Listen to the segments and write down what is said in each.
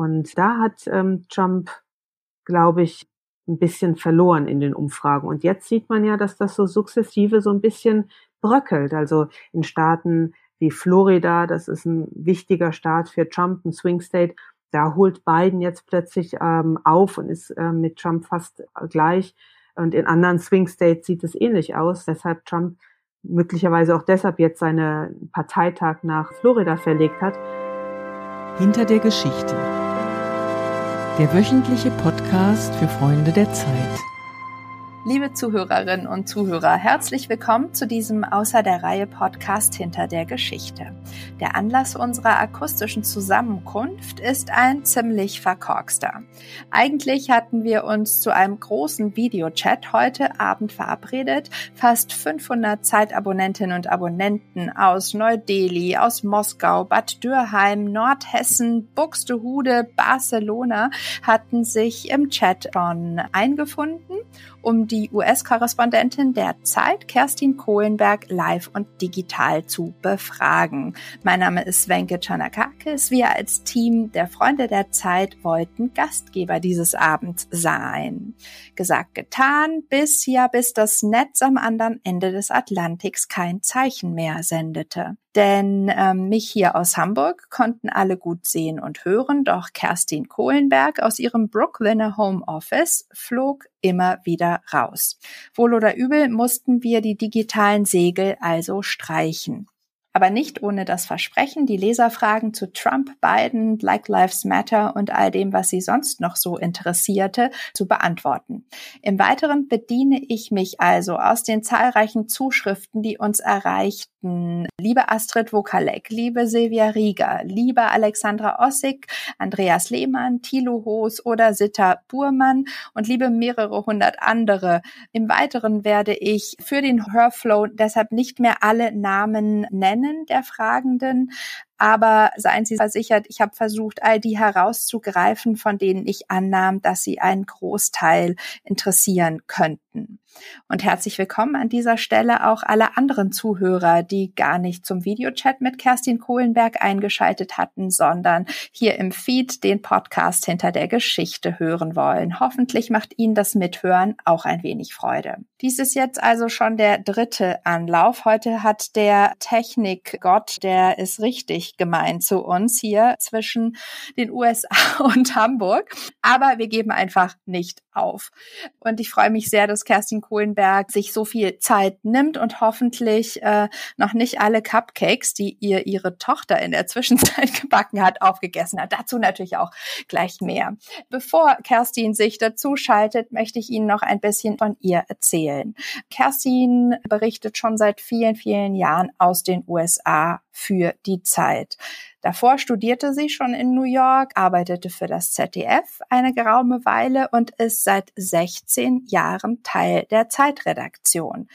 Und da hat ähm, Trump, glaube ich, ein bisschen verloren in den Umfragen. Und jetzt sieht man ja, dass das so sukzessive so ein bisschen bröckelt. Also in Staaten wie Florida, das ist ein wichtiger Staat für Trump, ein Swing State, da holt Biden jetzt plötzlich ähm, auf und ist äh, mit Trump fast gleich. Und in anderen Swing States sieht es ähnlich aus. Deshalb Trump möglicherweise auch deshalb jetzt seinen Parteitag nach Florida verlegt hat. Hinter der Geschichte. Der wöchentliche Podcast für Freunde der Zeit. Liebe Zuhörerinnen und Zuhörer, herzlich willkommen zu diesem Außer der Reihe Podcast hinter der Geschichte. Der Anlass unserer akustischen Zusammenkunft ist ein ziemlich verkorkster. Eigentlich hatten wir uns zu einem großen Videochat heute Abend verabredet. Fast 500 Zeitabonnentinnen und Abonnenten aus Neu-Delhi, aus Moskau, Bad Dürheim, Nordhessen, Buxtehude, Barcelona hatten sich im Chat schon eingefunden um die US-Korrespondentin der Zeit, Kerstin Kohlenberg, live und digital zu befragen. Mein Name ist Wenke Chanakakis. Wir als Team der Freunde der Zeit wollten Gastgeber dieses Abends sein. Gesagt, getan, bis ja, bis das Netz am anderen Ende des Atlantiks kein Zeichen mehr sendete. Denn ähm, mich hier aus Hamburg konnten alle gut sehen und hören, doch Kerstin Kohlenberg aus ihrem Brooklyner Home Office flog immer wieder raus. Wohl oder übel mussten wir die digitalen Segel also streichen aber nicht ohne das Versprechen, die Leserfragen zu Trump, Biden, Black Lives Matter und all dem, was sie sonst noch so interessierte, zu beantworten. Im Weiteren bediene ich mich also aus den zahlreichen Zuschriften, die uns erreichten. Liebe Astrid Wokalek, liebe Silvia Rieger, liebe Alexandra Ossig, Andreas Lehmann, Thilo Hoos oder Sitta Burmann und liebe mehrere hundert andere. Im Weiteren werde ich für den Hörflow deshalb nicht mehr alle Namen nennen, kennen der Fragenden, aber seien Sie versichert, ich habe versucht, all die herauszugreifen, von denen ich annahm, dass sie einen Großteil interessieren könnten. Und herzlich willkommen an dieser Stelle auch alle anderen Zuhörer, die gar nicht zum Videochat mit Kerstin Kohlenberg eingeschaltet hatten, sondern hier im Feed den Podcast hinter der Geschichte hören wollen. Hoffentlich macht Ihnen das Mithören auch ein wenig Freude. Dies ist jetzt also schon der dritte Anlauf. Heute hat der Technikgott, der ist richtig gemeint zu uns hier zwischen den USA und Hamburg. Aber wir geben einfach nicht auf. Und ich freue mich sehr, dass Kerstin Kohlenberg sich so viel Zeit nimmt und hoffentlich äh, noch nicht alle Cupcakes, die ihr ihre Tochter in der Zwischenzeit gebacken hat, aufgegessen hat. Dazu natürlich auch gleich mehr. Bevor Kerstin sich dazu schaltet, möchte ich Ihnen noch ein bisschen von ihr erzählen. Kerstin berichtet schon seit vielen, vielen Jahren aus den USA für die Zeit. Davor studierte sie schon in New York, arbeitete für das ZDF eine geraume Weile und ist seit 16 Jahren Teil der Zeitredaktion.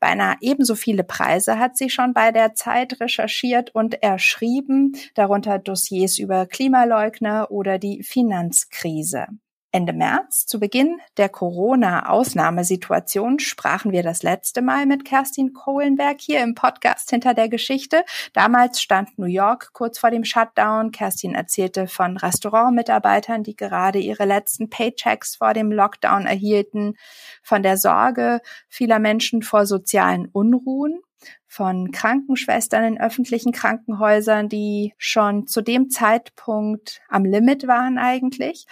Beinahe ebenso viele Preise hat sie schon bei der Zeit recherchiert und erschrieben, darunter Dossiers über Klimaleugner oder die Finanzkrise. Ende März, zu Beginn der Corona-Ausnahmesituation, sprachen wir das letzte Mal mit Kerstin Kohlenberg hier im Podcast hinter der Geschichte. Damals stand New York kurz vor dem Shutdown. Kerstin erzählte von Restaurantmitarbeitern, die gerade ihre letzten Paychecks vor dem Lockdown erhielten, von der Sorge vieler Menschen vor sozialen Unruhen von Krankenschwestern in öffentlichen Krankenhäusern, die schon zu dem Zeitpunkt am Limit waren eigentlich,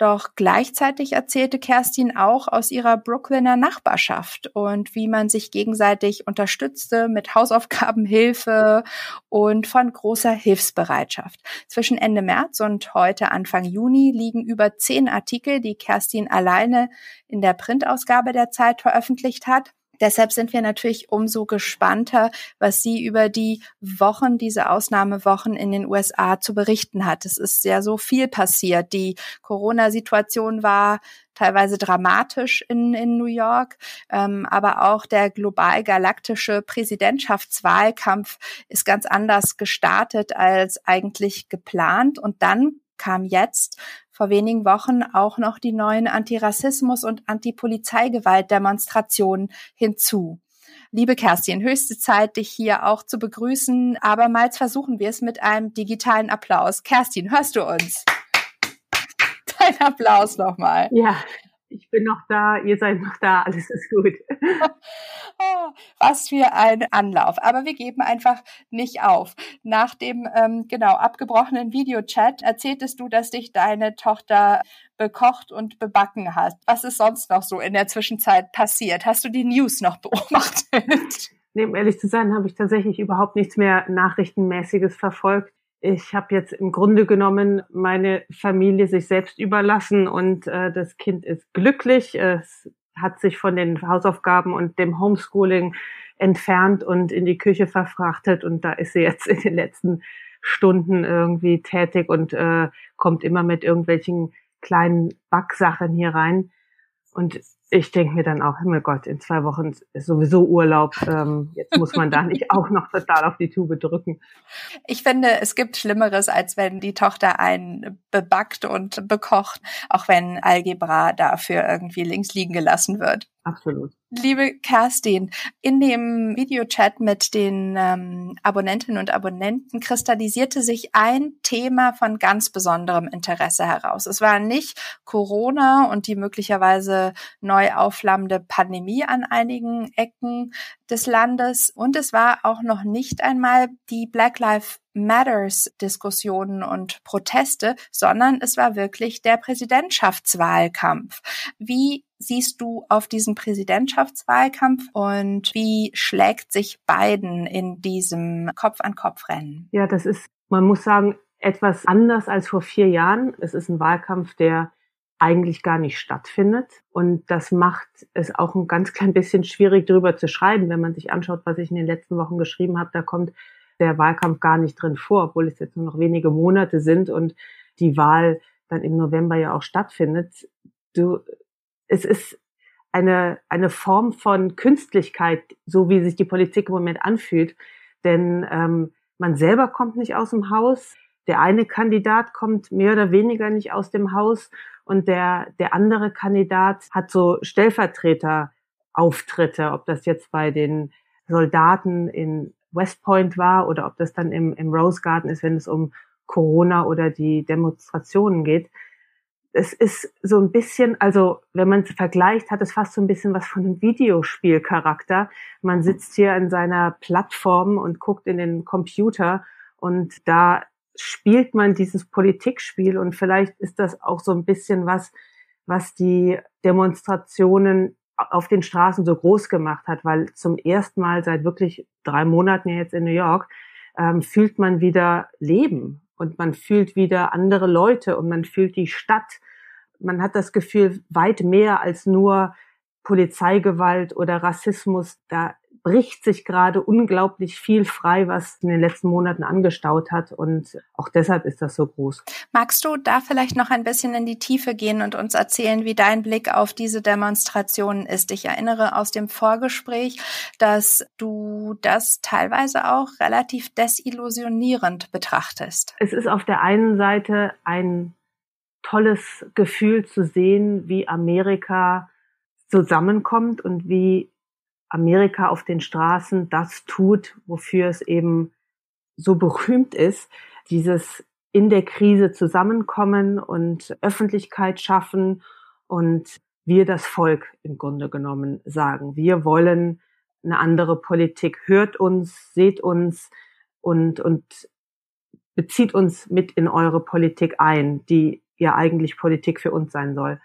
doch gleichzeitig erzählte Kerstin auch aus ihrer Brooklyner Nachbarschaft und wie man sich gegenseitig unterstützte mit Hausaufgabenhilfe und von großer Hilfsbereitschaft. Zwischen Ende März und heute Anfang Juni liegen über zehn Artikel, die Kerstin alleine in der Printausgabe der Zeit veröffentlicht hat. Deshalb sind wir natürlich umso gespannter, was sie über die Wochen, diese Ausnahmewochen in den USA zu berichten hat. Es ist ja so viel passiert. Die Corona-Situation war teilweise dramatisch in, in New York, ähm, aber auch der global-galaktische Präsidentschaftswahlkampf ist ganz anders gestartet als eigentlich geplant. Und dann kam jetzt vor wenigen Wochen auch noch die neuen Antirassismus- und Antipolizeigewalt-Demonstrationen hinzu. Liebe Kerstin, höchste Zeit, dich hier auch zu begrüßen. Abermals versuchen wir es mit einem digitalen Applaus. Kerstin, hörst du uns? Ein Applaus nochmal. Ja, ich bin noch da, ihr seid noch da, alles ist gut. was für ein Anlauf. Aber wir geben einfach nicht auf. Nach dem ähm, genau abgebrochenen Videochat erzähltest du, dass dich deine Tochter bekocht und bebacken hat. Was ist sonst noch so in der Zwischenzeit passiert? Hast du die News noch beobachtet? Nee, um ehrlich zu sein, habe ich tatsächlich überhaupt nichts mehr Nachrichtenmäßiges verfolgt ich habe jetzt im Grunde genommen meine Familie sich selbst überlassen und äh, das Kind ist glücklich. Es hat sich von den Hausaufgaben und dem Homeschooling entfernt und in die Küche verfrachtet und da ist sie jetzt in den letzten Stunden irgendwie tätig und äh, kommt immer mit irgendwelchen kleinen Backsachen hier rein. Und ich denke mir dann auch, Himmelgott, in zwei Wochen ist sowieso Urlaub. Ähm, jetzt muss man da nicht auch noch total auf die Tube drücken. Ich finde, es gibt Schlimmeres, als wenn die Tochter einen bebackt und bekocht, auch wenn Algebra dafür irgendwie links liegen gelassen wird. Absolut. Liebe Kerstin, in dem Videochat mit den ähm, Abonnentinnen und Abonnenten kristallisierte sich ein Thema von ganz besonderem Interesse heraus. Es war nicht Corona und die möglicherweise neu aufflammende Pandemie an einigen Ecken des Landes und es war auch noch nicht einmal die Black Lives Matters Diskussionen und Proteste, sondern es war wirklich der Präsidentschaftswahlkampf. Wie siehst du auf diesen Präsidentschaftswahlkampf und wie schlägt sich Biden in diesem Kopf-an-Kopf-Rennen? Ja, das ist, man muss sagen, etwas anders als vor vier Jahren. Es ist ein Wahlkampf, der eigentlich gar nicht stattfindet. Und das macht es auch ein ganz klein bisschen schwierig, darüber zu schreiben. Wenn man sich anschaut, was ich in den letzten Wochen geschrieben habe, da kommt der Wahlkampf gar nicht drin vor, obwohl es jetzt nur noch wenige Monate sind und die Wahl dann im November ja auch stattfindet. Du, es ist eine, eine Form von Künstlichkeit, so wie sich die Politik im Moment anfühlt. Denn ähm, man selber kommt nicht aus dem Haus. Der eine Kandidat kommt mehr oder weniger nicht aus dem Haus und der, der andere Kandidat hat so Stellvertreterauftritte, ob das jetzt bei den Soldaten in West Point war oder ob das dann im, im Rose Garden ist, wenn es um Corona oder die Demonstrationen geht es ist so ein bisschen, also wenn man es vergleicht, hat es fast so ein bisschen was von einem Videospielcharakter. Man sitzt hier in seiner Plattform und guckt in den Computer und da spielt man dieses Politikspiel und vielleicht ist das auch so ein bisschen was, was die Demonstrationen auf den Straßen so groß gemacht hat, weil zum ersten Mal seit wirklich drei Monaten jetzt in New York ähm, fühlt man wieder Leben und man fühlt wieder andere Leute und man fühlt die Stadt. Man hat das Gefühl, weit mehr als nur Polizeigewalt oder Rassismus. Da bricht sich gerade unglaublich viel frei, was in den letzten Monaten angestaut hat. Und auch deshalb ist das so groß. Magst du da vielleicht noch ein bisschen in die Tiefe gehen und uns erzählen, wie dein Blick auf diese Demonstrationen ist? Ich erinnere aus dem Vorgespräch, dass du das teilweise auch relativ desillusionierend betrachtest. Es ist auf der einen Seite ein tolles Gefühl zu sehen, wie Amerika zusammenkommt und wie Amerika auf den Straßen das tut, wofür es eben so berühmt ist, dieses in der Krise zusammenkommen und Öffentlichkeit schaffen und wir das Volk im Grunde genommen sagen. Wir wollen eine andere Politik. Hört uns, seht uns und, und bezieht uns mit in eure Politik ein, die ja eigentlich Politik für uns sein soll.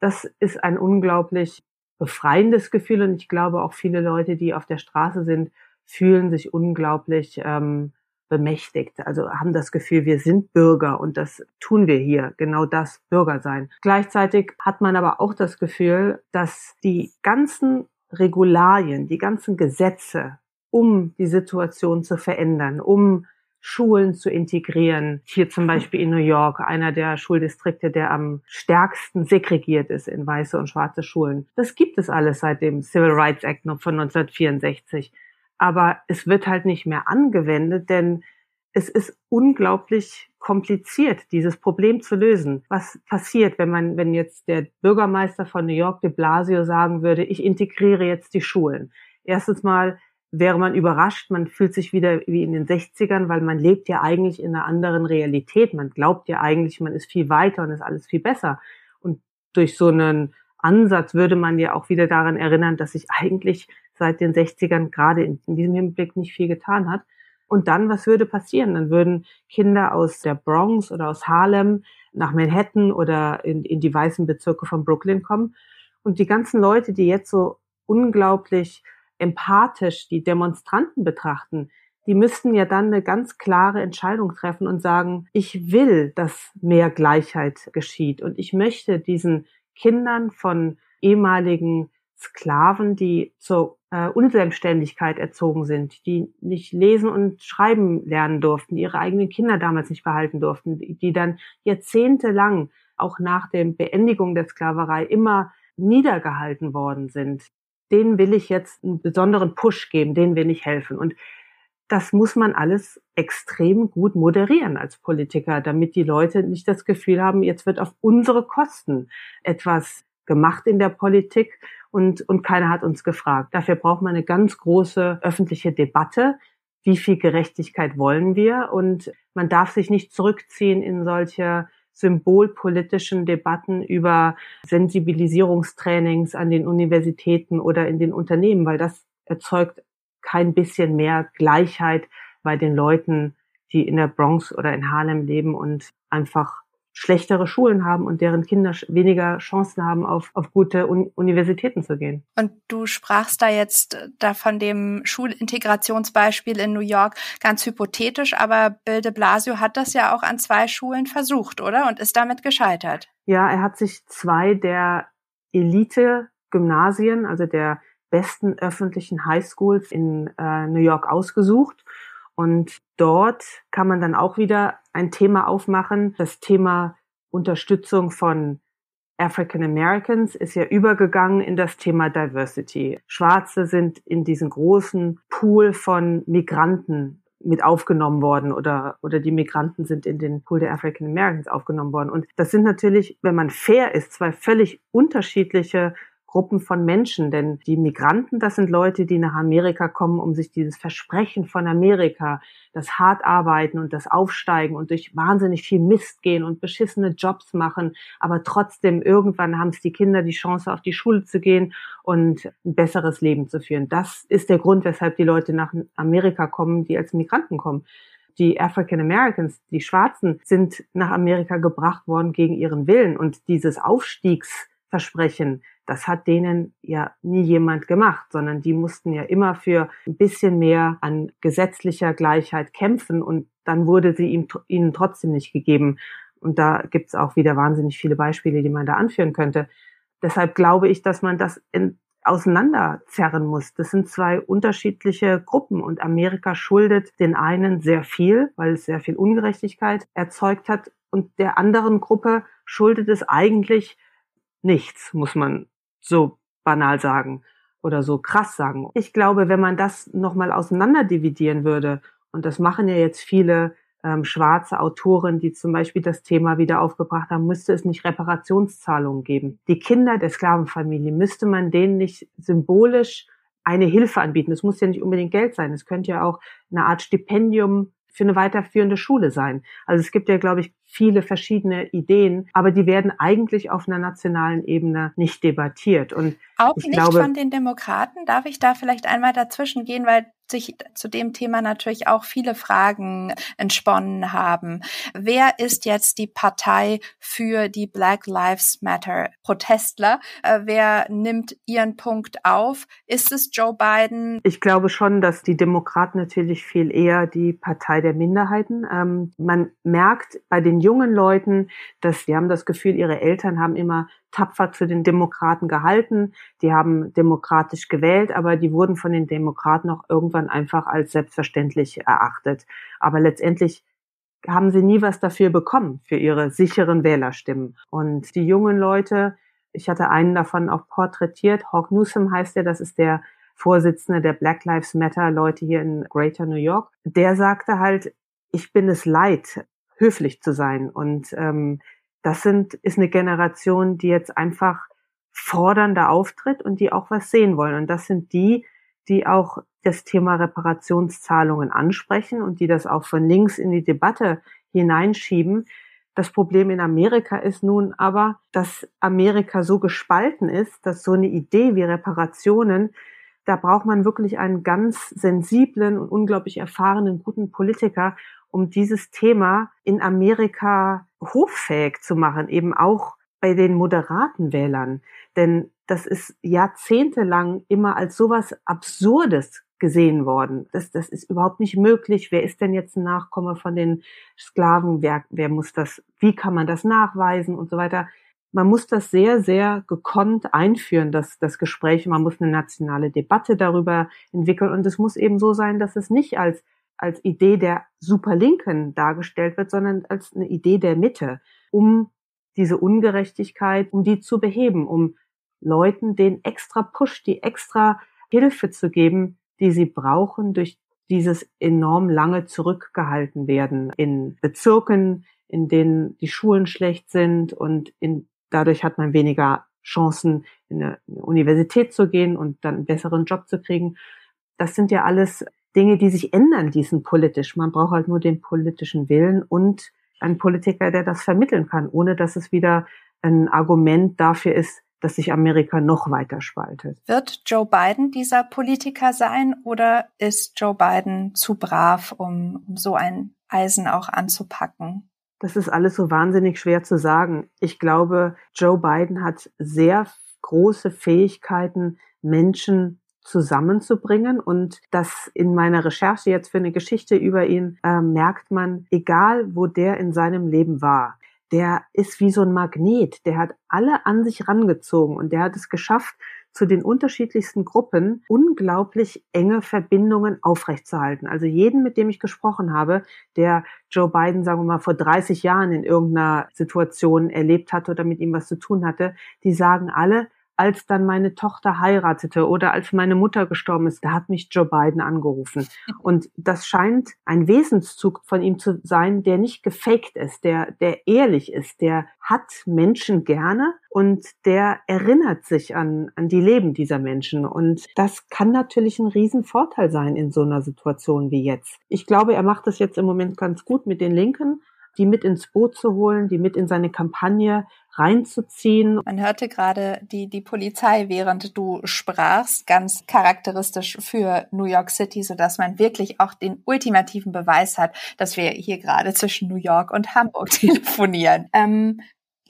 Das ist ein unglaublich befreiendes Gefühl und ich glaube auch viele Leute, die auf der Straße sind, fühlen sich unglaublich ähm, bemächtigt, also haben das Gefühl, wir sind Bürger und das tun wir hier, genau das Bürger sein. Gleichzeitig hat man aber auch das Gefühl, dass die ganzen Regularien, die ganzen Gesetze, um die Situation zu verändern, um Schulen zu integrieren. Hier zum Beispiel in New York, einer der Schuldistrikte, der am stärksten segregiert ist in weiße und schwarze Schulen. Das gibt es alles seit dem Civil Rights Act von 1964. Aber es wird halt nicht mehr angewendet, denn es ist unglaublich kompliziert, dieses Problem zu lösen. Was passiert, wenn man, wenn jetzt der Bürgermeister von New York de Blasio sagen würde, ich integriere jetzt die Schulen? Erstens mal wäre man überrascht, man fühlt sich wieder wie in den 60ern, weil man lebt ja eigentlich in einer anderen Realität. Man glaubt ja eigentlich, man ist viel weiter und ist alles viel besser. Und durch so einen Ansatz würde man ja auch wieder daran erinnern, dass sich eigentlich seit den 60ern gerade in, in diesem Hinblick nicht viel getan hat. Und dann, was würde passieren? Dann würden Kinder aus der Bronx oder aus Harlem nach Manhattan oder in, in die weißen Bezirke von Brooklyn kommen. Und die ganzen Leute, die jetzt so unglaublich empathisch die Demonstranten betrachten, die müssten ja dann eine ganz klare Entscheidung treffen und sagen, ich will, dass mehr Gleichheit geschieht und ich möchte diesen Kindern von ehemaligen Sklaven, die zur äh, Unselbstständigkeit erzogen sind, die nicht lesen und schreiben lernen durften, die ihre eigenen Kinder damals nicht behalten durften, die dann jahrzehntelang auch nach der Beendigung der Sklaverei immer niedergehalten worden sind. Denen will ich jetzt einen besonderen Push geben, denen will ich helfen. Und das muss man alles extrem gut moderieren als Politiker, damit die Leute nicht das Gefühl haben, jetzt wird auf unsere Kosten etwas gemacht in der Politik und, und keiner hat uns gefragt. Dafür braucht man eine ganz große öffentliche Debatte. Wie viel Gerechtigkeit wollen wir? Und man darf sich nicht zurückziehen in solche symbolpolitischen Debatten über Sensibilisierungstrainings an den Universitäten oder in den Unternehmen, weil das erzeugt kein bisschen mehr Gleichheit bei den Leuten, die in der Bronx oder in Harlem leben und einfach schlechtere Schulen haben und deren Kinder weniger Chancen haben, auf, auf gute Un Universitäten zu gehen. Und du sprachst da jetzt äh, da von dem Schulintegrationsbeispiel in New York ganz hypothetisch, aber Bill de Blasio hat das ja auch an zwei Schulen versucht, oder? Und ist damit gescheitert. Ja, er hat sich zwei der Elite-Gymnasien, also der besten öffentlichen Highschools in äh, New York ausgesucht und dort kann man dann auch wieder ein Thema aufmachen. Das Thema Unterstützung von African Americans ist ja übergegangen in das Thema Diversity. Schwarze sind in diesen großen Pool von Migranten mit aufgenommen worden oder, oder die Migranten sind in den Pool der African Americans aufgenommen worden. Und das sind natürlich, wenn man fair ist, zwei völlig unterschiedliche Gruppen von Menschen. Denn die Migranten, das sind Leute, die nach Amerika kommen, um sich dieses Versprechen von Amerika, das hart arbeiten und das Aufsteigen und durch wahnsinnig viel Mist gehen und beschissene Jobs machen, aber trotzdem irgendwann haben es die Kinder die Chance, auf die Schule zu gehen und ein besseres Leben zu führen. Das ist der Grund, weshalb die Leute nach Amerika kommen, die als Migranten kommen die African Americans, die Schwarzen, sind nach Amerika gebracht worden gegen ihren Willen. Und dieses Aufstiegsversprechen, das hat denen ja nie jemand gemacht, sondern die mussten ja immer für ein bisschen mehr an gesetzlicher Gleichheit kämpfen und dann wurde sie ihm, ihnen trotzdem nicht gegeben. Und da gibt's auch wieder wahnsinnig viele Beispiele, die man da anführen könnte. Deshalb glaube ich, dass man das in, auseinanderzerren muss. Das sind zwei unterschiedliche Gruppen und Amerika schuldet den einen sehr viel, weil es sehr viel Ungerechtigkeit erzeugt hat und der anderen Gruppe schuldet es eigentlich nichts, muss man so banal sagen oder so krass sagen. Ich glaube, wenn man das nochmal auseinander dividieren würde, und das machen ja jetzt viele ähm, schwarze Autoren, die zum Beispiel das Thema wieder aufgebracht haben, müsste es nicht Reparationszahlungen geben. Die Kinder der Sklavenfamilie, müsste man denen nicht symbolisch eine Hilfe anbieten. Es muss ja nicht unbedingt Geld sein. Es könnte ja auch eine Art Stipendium für eine weiterführende Schule sein. Also es gibt ja, glaube ich, viele verschiedene Ideen, aber die werden eigentlich auf einer nationalen Ebene nicht debattiert. Und auch nicht glaube, von den Demokraten. Darf ich da vielleicht einmal dazwischen gehen, weil sich zu dem Thema natürlich auch viele Fragen entsponnen haben. Wer ist jetzt die Partei für die Black Lives Matter Protestler? Äh, wer nimmt ihren Punkt auf? Ist es Joe Biden? Ich glaube schon, dass die Demokraten natürlich viel eher die Partei der Minderheiten. Ähm, man merkt bei den jungen Leuten, dass sie haben das Gefühl, ihre Eltern haben immer tapfer zu den Demokraten gehalten. Die haben demokratisch gewählt, aber die wurden von den Demokraten auch irgendwann einfach als selbstverständlich erachtet. Aber letztendlich haben sie nie was dafür bekommen, für ihre sicheren Wählerstimmen. Und die jungen Leute, ich hatte einen davon auch porträtiert, Hawk Newsom heißt er, das ist der Vorsitzende der Black Lives Matter Leute hier in Greater New York, der sagte halt, ich bin es leid, höflich zu sein und ähm, das sind, ist eine Generation, die jetzt einfach fordernder auftritt und die auch was sehen wollen. Und das sind die, die auch das Thema Reparationszahlungen ansprechen und die das auch von links in die Debatte hineinschieben. Das Problem in Amerika ist nun aber, dass Amerika so gespalten ist, dass so eine Idee wie Reparationen, da braucht man wirklich einen ganz sensiblen und unglaublich erfahrenen, guten Politiker, um dieses Thema in Amerika hoffähig zu machen, eben auch bei den moderaten Wählern. Denn das ist jahrzehntelang immer als sowas Absurdes gesehen worden. Das, das ist überhaupt nicht möglich. Wer ist denn jetzt ein Nachkomme von den Sklaven? Wer, wer muss das, wie kann man das nachweisen und so weiter? Man muss das sehr, sehr gekonnt einführen, das, das Gespräch. Man muss eine nationale Debatte darüber entwickeln. Und es muss eben so sein, dass es nicht als, als Idee der Superlinken dargestellt wird, sondern als eine Idee der Mitte, um diese Ungerechtigkeit, um die zu beheben, um Leuten den extra Push, die extra Hilfe zu geben, die sie brauchen durch dieses enorm lange zurückgehalten werden in Bezirken, in denen die Schulen schlecht sind und in, dadurch hat man weniger Chancen, in eine, Universität zu gehen und dann einen besseren Job zu kriegen. Das sind ja alles Dinge, die sich ändern, die sind politisch. Man braucht halt nur den politischen Willen und einen Politiker, der das vermitteln kann, ohne dass es wieder ein Argument dafür ist, dass sich Amerika noch weiter spaltet. Wird Joe Biden dieser Politiker sein oder ist Joe Biden zu brav, um, um so ein Eisen auch anzupacken? Das ist alles so wahnsinnig schwer zu sagen. Ich glaube, Joe Biden hat sehr große Fähigkeiten, Menschen zusammenzubringen. Und das in meiner Recherche jetzt für eine Geschichte über ihn äh, merkt man, egal wo der in seinem Leben war, der ist wie so ein Magnet, der hat alle an sich rangezogen und der hat es geschafft, zu den unterschiedlichsten Gruppen unglaublich enge Verbindungen aufrechtzuerhalten. Also jeden, mit dem ich gesprochen habe, der Joe Biden, sagen wir mal, vor 30 Jahren in irgendeiner Situation erlebt hatte oder mit ihm was zu tun hatte, die sagen alle, als dann meine Tochter heiratete oder als meine Mutter gestorben ist, da hat mich Joe Biden angerufen. Und das scheint ein Wesenszug von ihm zu sein, der nicht gefaked ist, der, der ehrlich ist, der hat Menschen gerne und der erinnert sich an, an die Leben dieser Menschen. Und das kann natürlich ein Riesenvorteil sein in so einer Situation wie jetzt. Ich glaube, er macht das jetzt im Moment ganz gut mit den Linken die mit ins Boot zu holen, die mit in seine Kampagne reinzuziehen. Man hörte gerade die, die Polizei, während du sprachst, ganz charakteristisch für New York City, so dass man wirklich auch den ultimativen Beweis hat, dass wir hier gerade zwischen New York und Hamburg telefonieren. Ähm,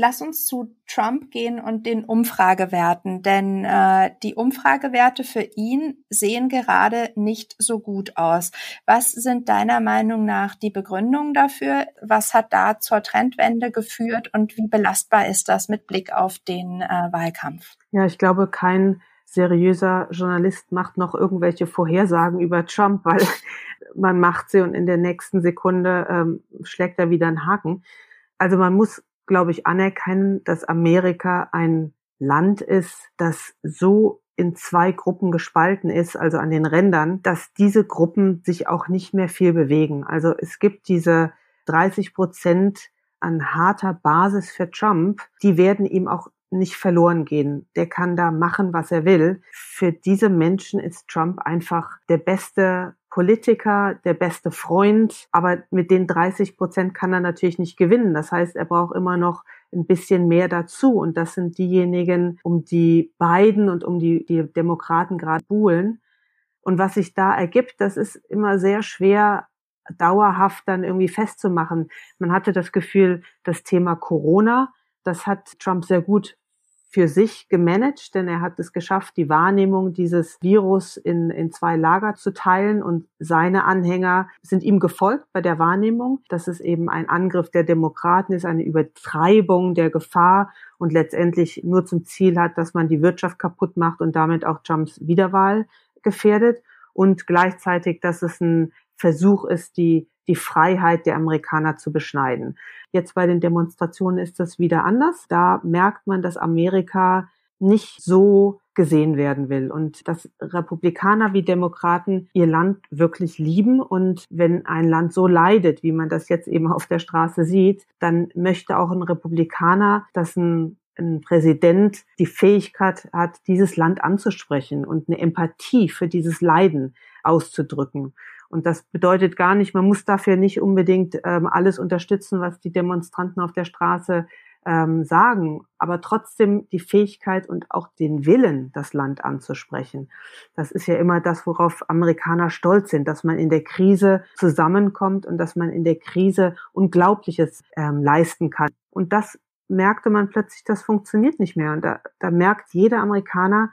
Lass uns zu Trump gehen und den Umfragewerten, denn äh, die Umfragewerte für ihn sehen gerade nicht so gut aus. Was sind deiner Meinung nach die Begründungen dafür? Was hat da zur Trendwende geführt und wie belastbar ist das mit Blick auf den äh, Wahlkampf? Ja, ich glaube, kein seriöser Journalist macht noch irgendwelche Vorhersagen über Trump, weil man macht sie und in der nächsten Sekunde ähm, schlägt er wieder einen Haken. Also man muss glaube ich, anerkennen, dass Amerika ein Land ist, das so in zwei Gruppen gespalten ist, also an den Rändern, dass diese Gruppen sich auch nicht mehr viel bewegen. Also es gibt diese 30 Prozent an harter Basis für Trump, die werden ihm auch nicht verloren gehen. Der kann da machen, was er will. Für diese Menschen ist Trump einfach der beste Politiker, der beste Freund, aber mit den 30 Prozent kann er natürlich nicht gewinnen. Das heißt, er braucht immer noch ein bisschen mehr dazu. Und das sind diejenigen, um die beiden und um die, die Demokraten gerade buhlen. Und was sich da ergibt, das ist immer sehr schwer dauerhaft dann irgendwie festzumachen. Man hatte das Gefühl, das Thema Corona, das hat Trump sehr gut für sich gemanagt, denn er hat es geschafft, die Wahrnehmung dieses Virus in, in zwei Lager zu teilen und seine Anhänger sind ihm gefolgt bei der Wahrnehmung, dass es eben ein Angriff der Demokraten ist, eine Übertreibung der Gefahr und letztendlich nur zum Ziel hat, dass man die Wirtschaft kaputt macht und damit auch Trumps Wiederwahl gefährdet. Und gleichzeitig, dass es ein Versuch ist, die, die Freiheit der Amerikaner zu beschneiden. Jetzt bei den Demonstrationen ist das wieder anders. Da merkt man, dass Amerika nicht so gesehen werden will und dass Republikaner wie Demokraten ihr Land wirklich lieben und wenn ein Land so leidet, wie man das jetzt eben auf der Straße sieht, dann möchte auch ein Republikaner, dass ein ein Präsident die Fähigkeit hat, dieses Land anzusprechen und eine Empathie für dieses Leiden auszudrücken. Und das bedeutet gar nicht, man muss dafür nicht unbedingt ähm, alles unterstützen, was die Demonstranten auf der Straße ähm, sagen, aber trotzdem die Fähigkeit und auch den Willen, das Land anzusprechen. Das ist ja immer das, worauf Amerikaner stolz sind, dass man in der Krise zusammenkommt und dass man in der Krise Unglaubliches ähm, leisten kann. Und das merkte man plötzlich, das funktioniert nicht mehr. Und da, da merkt jeder Amerikaner,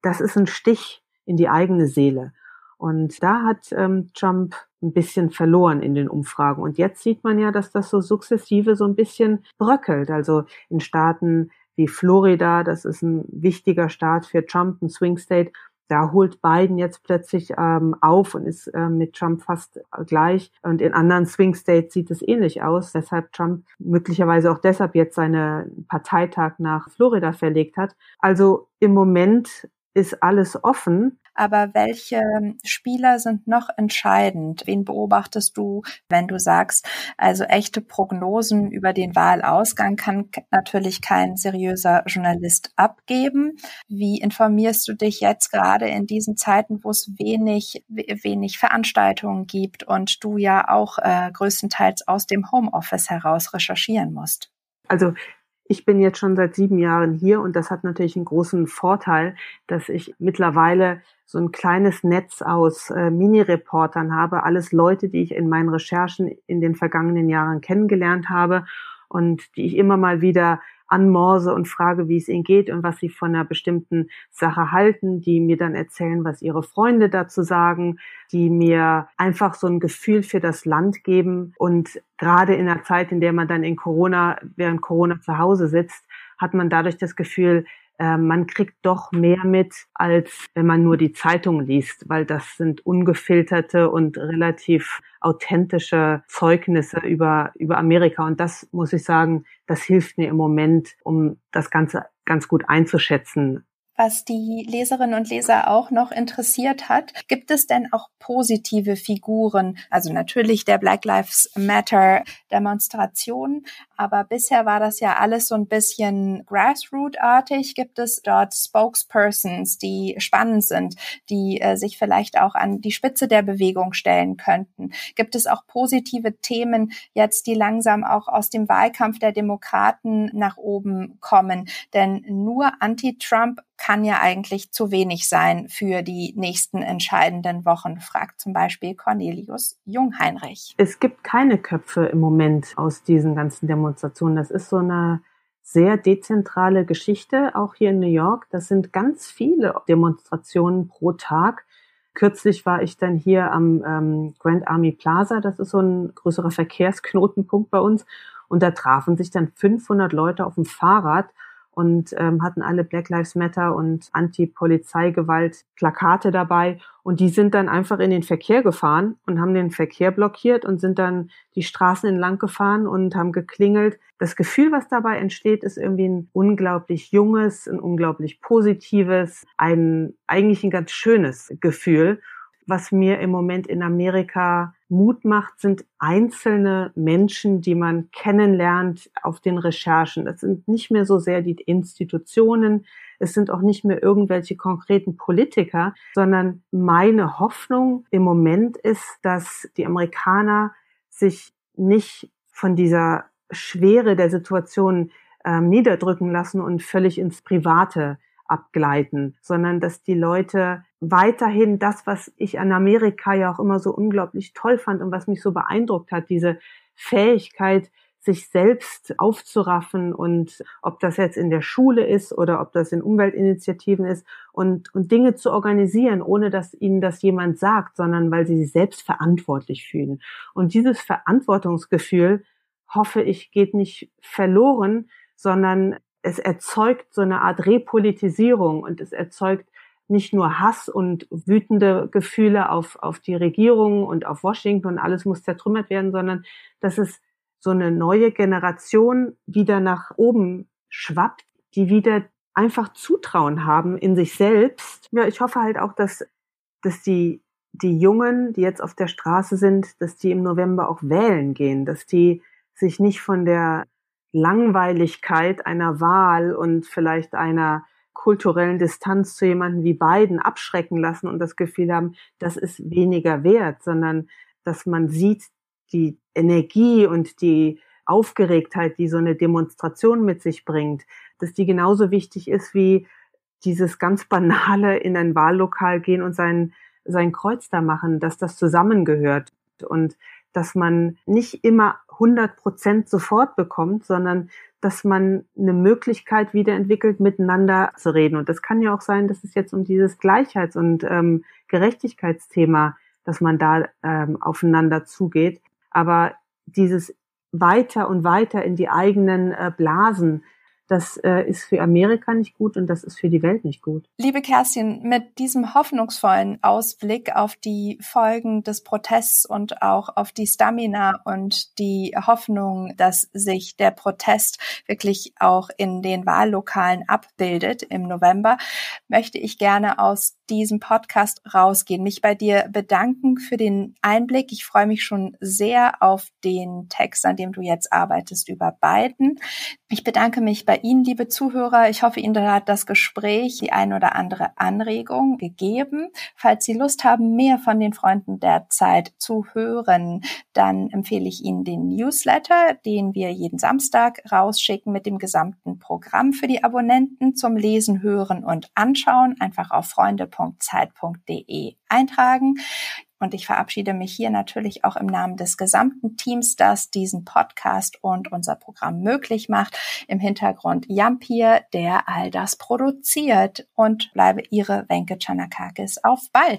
das ist ein Stich in die eigene Seele. Und da hat ähm, Trump ein bisschen verloren in den Umfragen. Und jetzt sieht man ja, dass das so sukzessive so ein bisschen bröckelt. Also in Staaten wie Florida, das ist ein wichtiger Staat für Trump, ein Swing State, da holt Biden jetzt plötzlich ähm, auf und ist äh, mit Trump fast gleich. Und in anderen Swing States sieht es ähnlich aus, weshalb Trump möglicherweise auch deshalb jetzt seinen Parteitag nach Florida verlegt hat. Also im Moment ist alles offen. Aber welche Spieler sind noch entscheidend? Wen beobachtest du, wenn du sagst, also echte Prognosen über den Wahlausgang kann natürlich kein seriöser Journalist abgeben. Wie informierst du dich jetzt gerade in diesen Zeiten, wo es wenig, wenig Veranstaltungen gibt und du ja auch äh, größtenteils aus dem Homeoffice heraus recherchieren musst? Also ich bin jetzt schon seit sieben Jahren hier und das hat natürlich einen großen Vorteil, dass ich mittlerweile so ein kleines Netz aus äh, Mini-Reportern habe, alles Leute, die ich in meinen Recherchen in den vergangenen Jahren kennengelernt habe und die ich immer mal wieder anmorse und frage, wie es ihnen geht und was sie von einer bestimmten Sache halten, die mir dann erzählen, was ihre Freunde dazu sagen, die mir einfach so ein Gefühl für das Land geben. Und gerade in der Zeit, in der man dann in Corona, während Corona zu Hause sitzt, hat man dadurch das Gefühl, äh, man kriegt doch mehr mit, als wenn man nur die Zeitung liest, weil das sind ungefilterte und relativ authentische Zeugnisse über, über Amerika. Und das muss ich sagen, das hilft mir im Moment, um das Ganze ganz gut einzuschätzen, was die Leserinnen und Leser auch noch interessiert hat. Gibt es denn auch positive Figuren? Also natürlich der Black Lives Matter Demonstration, aber bisher war das ja alles so ein bisschen grassroot-artig. Gibt es dort Spokespersons, die spannend sind, die äh, sich vielleicht auch an die Spitze der Bewegung stellen könnten? Gibt es auch positive Themen jetzt, die langsam auch aus dem Wahlkampf der Demokraten nach oben kommen? Denn nur Anti-Trump kann ja eigentlich zu wenig sein für die nächsten entscheidenden Wochen, fragt zum Beispiel Cornelius Jungheinrich. Es gibt keine Köpfe im Moment aus diesen ganzen Demonstrationen. Das ist so eine sehr dezentrale Geschichte, auch hier in New York. Das sind ganz viele Demonstrationen pro Tag. Kürzlich war ich dann hier am ähm, Grand Army Plaza. Das ist so ein größerer Verkehrsknotenpunkt bei uns. Und da trafen sich dann 500 Leute auf dem Fahrrad und ähm, hatten alle Black Lives Matter und Anti-Polizeigewalt Plakate dabei. Und die sind dann einfach in den Verkehr gefahren und haben den Verkehr blockiert und sind dann die Straßen entlang gefahren und haben geklingelt. Das Gefühl, was dabei entsteht, ist irgendwie ein unglaublich junges, ein unglaublich positives, ein eigentlich ein ganz schönes Gefühl. Was mir im Moment in Amerika Mut macht, sind einzelne Menschen, die man kennenlernt auf den Recherchen. Das sind nicht mehr so sehr die Institutionen, es sind auch nicht mehr irgendwelche konkreten Politiker, sondern meine Hoffnung im Moment ist, dass die Amerikaner sich nicht von dieser Schwere der Situation ähm, niederdrücken lassen und völlig ins Private abgleiten, sondern dass die Leute weiterhin das, was ich an Amerika ja auch immer so unglaublich toll fand und was mich so beeindruckt hat, diese Fähigkeit, sich selbst aufzuraffen und ob das jetzt in der Schule ist oder ob das in Umweltinitiativen ist und, und Dinge zu organisieren, ohne dass ihnen das jemand sagt, sondern weil sie sich selbst verantwortlich fühlen. Und dieses Verantwortungsgefühl, hoffe ich, geht nicht verloren, sondern es erzeugt so eine Art Repolitisierung und es erzeugt nicht nur Hass und wütende Gefühle auf, auf die Regierung und auf Washington und alles muss zertrümmert werden, sondern dass es so eine neue Generation wieder nach oben schwappt, die wieder einfach Zutrauen haben in sich selbst. Ja, ich hoffe halt auch, dass, dass die, die Jungen, die jetzt auf der Straße sind, dass die im November auch wählen gehen, dass die sich nicht von der Langweiligkeit einer Wahl und vielleicht einer kulturellen Distanz zu jemanden wie Biden abschrecken lassen und das Gefühl haben, das ist weniger wert, sondern dass man sieht, die Energie und die Aufgeregtheit, die so eine Demonstration mit sich bringt, dass die genauso wichtig ist wie dieses ganz banale in ein Wahllokal gehen und sein, sein Kreuz da machen, dass das zusammengehört und dass man nicht immer 100 Prozent sofort bekommt, sondern dass man eine Möglichkeit wiederentwickelt, miteinander zu reden. Und das kann ja auch sein, dass es jetzt um dieses Gleichheits- und ähm, Gerechtigkeitsthema, dass man da ähm, aufeinander zugeht. Aber dieses weiter und weiter in die eigenen äh, Blasen das äh, ist für Amerika nicht gut und das ist für die Welt nicht gut. Liebe Kerstin, mit diesem hoffnungsvollen Ausblick auf die Folgen des Protests und auch auf die Stamina und die Hoffnung, dass sich der Protest wirklich auch in den Wahllokalen abbildet im November, möchte ich gerne aus diesem Podcast rausgehen, mich bei dir bedanken für den Einblick. Ich freue mich schon sehr auf den Text, an dem du jetzt arbeitest über Biden. Ich bedanke mich bei Ihnen, liebe Zuhörer. Ich hoffe, Ihnen hat das Gespräch die ein oder andere Anregung gegeben. Falls Sie Lust haben, mehr von den Freunden der Zeit zu hören, dann empfehle ich Ihnen den Newsletter, den wir jeden Samstag rausschicken mit dem gesamten Programm für die Abonnenten zum Lesen, Hören und Anschauen. Einfach auf freunde.zeit.de eintragen. Und ich verabschiede mich hier natürlich auch im Namen des gesamten Teams, das diesen Podcast und unser Programm möglich macht. Im Hintergrund Jampir, der all das produziert und bleibe Ihre Wenke Chanakakis. Auf bald!